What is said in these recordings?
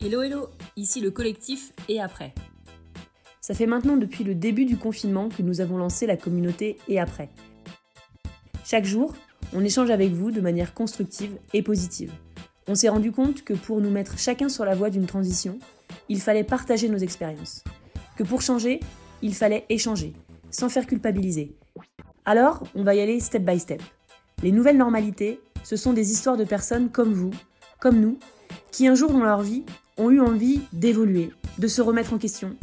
Hello hello, ici le collectif et après. Ça fait maintenant depuis le début du confinement que nous avons lancé la communauté et après. Chaque jour, on échange avec vous de manière constructive et positive. On s'est rendu compte que pour nous mettre chacun sur la voie d'une transition, il fallait partager nos expériences. Que pour changer, il fallait échanger, sans faire culpabiliser. Alors, on va y aller step by step. Les nouvelles normalités, ce sont des histoires de personnes comme vous, comme nous, qui un jour dans leur vie ont eu envie d'évoluer, de se remettre en question,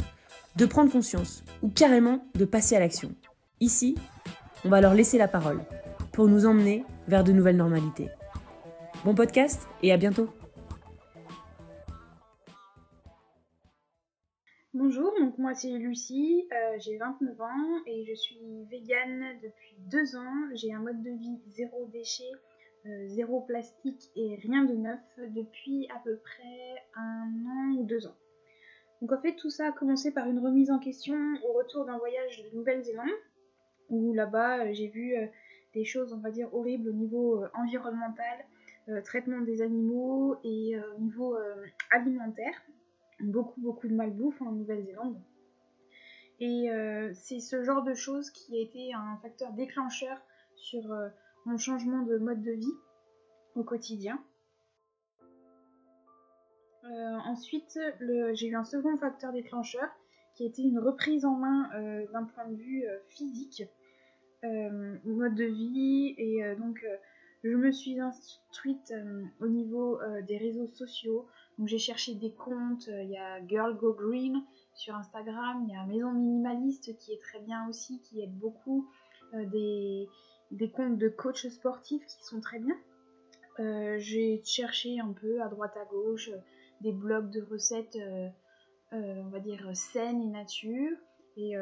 de prendre conscience ou carrément de passer à l'action. Ici, on va leur laisser la parole pour nous emmener vers de nouvelles normalités. Bon podcast et à bientôt Bonjour, donc moi c'est Lucie, euh, j'ai 29 ans et je suis végane depuis deux ans. J'ai un mode de vie zéro déchet, euh, zéro plastique et rien de neuf depuis à peu près un an ou deux ans. Donc en fait tout ça a commencé par une remise en question au retour d'un voyage de Nouvelle-Zélande où là-bas euh, j'ai vu euh, des choses on va dire horribles au niveau environnemental, traitement des animaux et au niveau alimentaire. Beaucoup beaucoup de malbouffe en Nouvelle-Zélande. Et c'est ce genre de choses qui a été un facteur déclencheur sur mon changement de mode de vie au quotidien. Euh, ensuite, j'ai eu un second facteur déclencheur qui a été une reprise en main euh, d'un point de vue euh, physique, mode de vie, et donc je me suis instruite au niveau des réseaux sociaux. Donc j'ai cherché des comptes, il y a Girl Go Green sur Instagram, il y a Maison Minimaliste qui est très bien aussi, qui aide beaucoup, des, des comptes de coachs sportifs qui sont très bien. Euh, j'ai cherché un peu à droite à gauche euh, des blogs de recettes, euh, on va dire saines et nature. Et,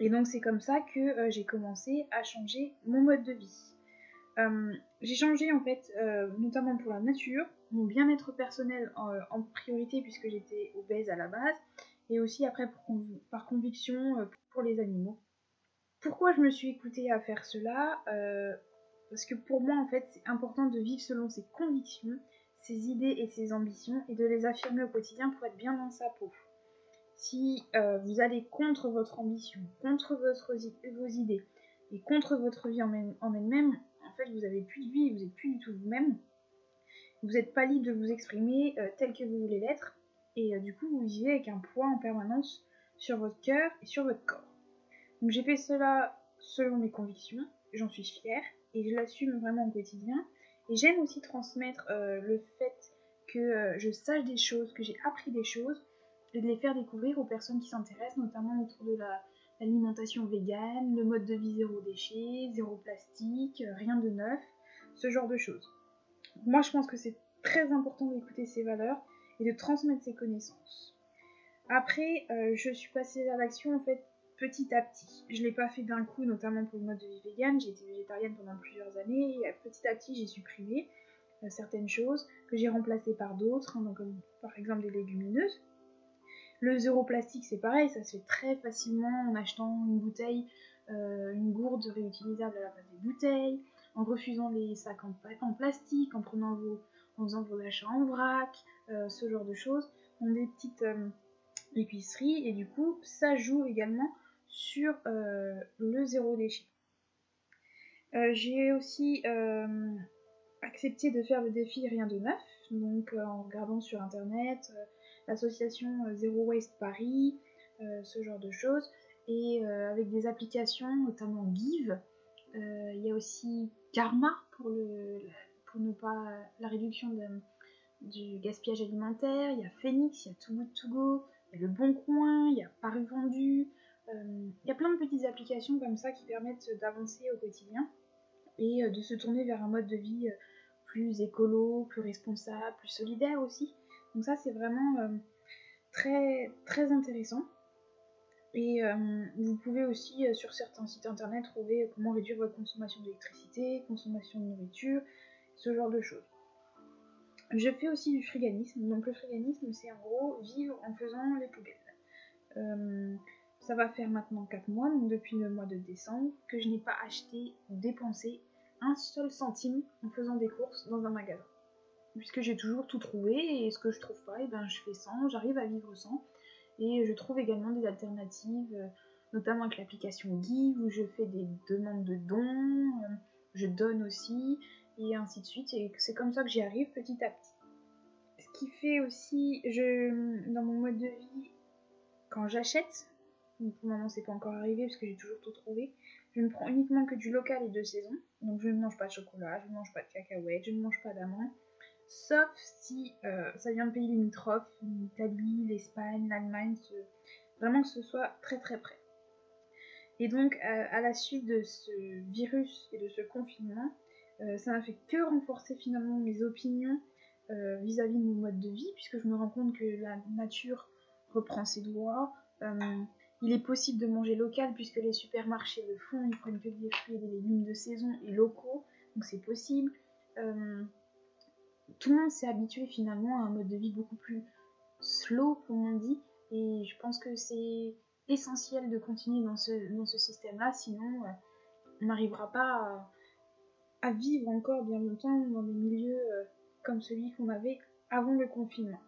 et donc c'est comme ça que j'ai commencé à changer mon mode de vie. j'ai changé en fait, notamment pour la nature, mon bien-être personnel en, priorité puisque j'étais obèse à la base, et aussi après par conviction pour les animaux. Pourquoi je me suis écoutée à faire cela euh, Parce que pour moi, en fait, c'est important de vivre selon ses convictions, ses idées et ses ambitions et de les affirmer au quotidien pour être bien dans sa peau. Si euh, vous allez contre votre ambition, contre vos idées et contre votre vie en, elle-même, en fait, vous n'avez plus de vie, vous n'êtes plus du tout vous-même. Vous n'êtes pas libre de vous exprimer euh, tel que vous voulez l'être, et du coup, vous vivez avec un poids en permanence sur votre cœur et sur votre corps. Donc j'ai fait cela selon mes convictions, j'en suis fière et je l'assume vraiment au quotidien. Et j'aime aussi transmettre euh, le fait que euh, je sache des choses, que j'ai appris des choses, et de les faire découvrir aux personnes qui s'intéressent, notamment autour de l'alimentation végane, le mode de vie zéro déchet, zéro plastique, euh, rien de neuf, ce genre de choses. Moi je pense que c'est très important d'écouter ces valeurs et de transmettre ces connaissances. Après, je suis passée à l'action en fait petit à petit. Je ne l'ai pas fait d'un coup, notamment pour le mode de vie vegan. J'ai été végétarienne pendant plusieurs années et petit à petit j'ai supprimé euh, certaines choses que j'ai remplacées par d'autres, hein, comme par exemple des légumineuses. Le zéro plastique c'est pareil, ça se fait très facilement en achetant une bouteille, euh, une gourde réutilisable à la place des bouteilles, en refusant les sacs en, plastique, en prenant vos, en faisant vos achats en vrac, euh, ce genre de choses. On des petites épiceries et du coup ça joue également sur euh, le zéro déchet. Euh, j'ai aussi euh, accepté de faire le défi Rien de neuf, donc en regardant sur internet l'association Zero Waste Paris, ce genre de choses, et avec des applications, notamment Give. Il y a aussi Karma pour, ne pas la réduction du gaspillage alimentaire. Il y a Phoenix, il y a Too Good To Go, il y a Le Bon Coin, il y a Paru Vendu, il y a plein de petites applications comme ça qui permettent d'avancer au quotidien et euh, de se tourner vers un mode de vie euh, plus écolo, plus responsable, plus solidaire aussi. Donc ça c'est vraiment euh, très très intéressant. Et vous pouvez aussi sur certains sites internet trouver comment réduire votre consommation d'électricité, consommation de nourriture, ce genre de choses. Je fais aussi du friganisme. Donc le friganisme c'est en gros vivre en faisant les poubelles. Ça va faire maintenant 4 mois, depuis le mois de décembre, que je n'ai pas acheté ou dépensé un seul centime en faisant des courses dans un magasin. puisque j'ai toujours tout trouvé et ce que je trouve pas, et eh ben je fais sans, j'arrive à vivre sans. Et je trouve également des alternatives, euh, notamment avec l'application Give où je fais des demandes de dons, euh, je donne aussi, et ainsi de suite. Et c'est comme ça que j'y arrive petit à petit. Ce qui fait aussi, je, dans mon mode de vie, quand j'achète, pour le moment c'est pas encore arrivé parce que j'ai toujours tout trouvé, je ne prends uniquement que du local et de saison. Donc je ne mange pas de chocolat, je ne mange pas de cacahuètes, je ne mange pas d'amandes. Sauf si euh, ça vient de pays limitrophes, l'Italie, l'Espagne, l'Allemagne, vraiment que ce soit très très près. Et donc euh, à la suite de ce virus et de ce confinement, euh, ça n'a fait que renforcer finalement mes opinions vis-à-vis -vis de mon mode de vie, puisque je me rends compte que la nature reprend ses droits, il est possible de manger local puisque les supermarchés le font, ils prennent que des fruits et des légumes de saison et locaux, donc c'est possible. Euh, tout le monde s'est habitué finalement à un mode de vie beaucoup plus slow, comme on dit, et je pense que c'est essentiel de continuer dans ce, dans ce système-là, sinon euh, on n'arrivera pas à, vivre encore bien longtemps dans des milieux euh, comme celui qu'on avait avant le confinement.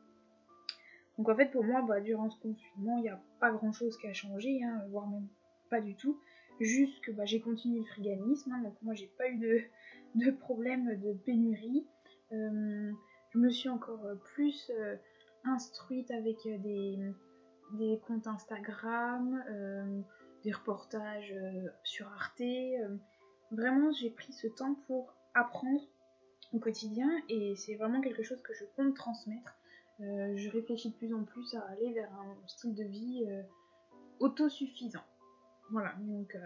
Donc en fait, pour moi, bah, durant ce confinement, il n'y a pas grand chose qui a changé, hein, voire même pas du tout. Juste que bah, j'ai continué le friganisme, hein, donc moi j'ai pas eu de, problème de pénurie. Euh, je me suis encore plus euh, instruite avec des, comptes Instagram, euh, des reportages sur Arte. vraiment, j'ai pris ce temps pour apprendre au quotidien et c'est vraiment quelque chose que je compte transmettre euh, je réfléchis de plus en plus à aller vers un style de vie euh, autosuffisant. Voilà, donc euh,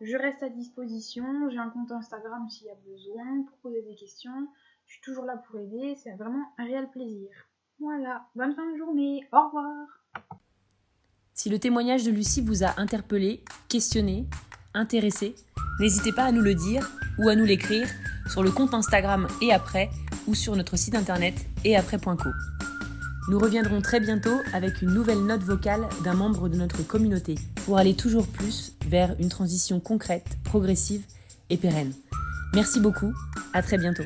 je reste à disposition, j'ai un compte Instagram s'il y a besoin, pour poser des questions, je suis toujours là pour aider, c'est vraiment un réel plaisir. Voilà, bonne fin de journée, au revoir Si le témoignage de Lucie vous a interpellé, questionné, intéressé, n'hésitez pas à nous le dire ou à nous l'écrire sur le compte Instagram et après ou sur notre site internet et après.co. Nous reviendrons très bientôt avec une nouvelle note vocale d'un membre de notre communauté pour aller toujours plus vers une transition concrète, progressive et pérenne. Merci beaucoup, à très bientôt.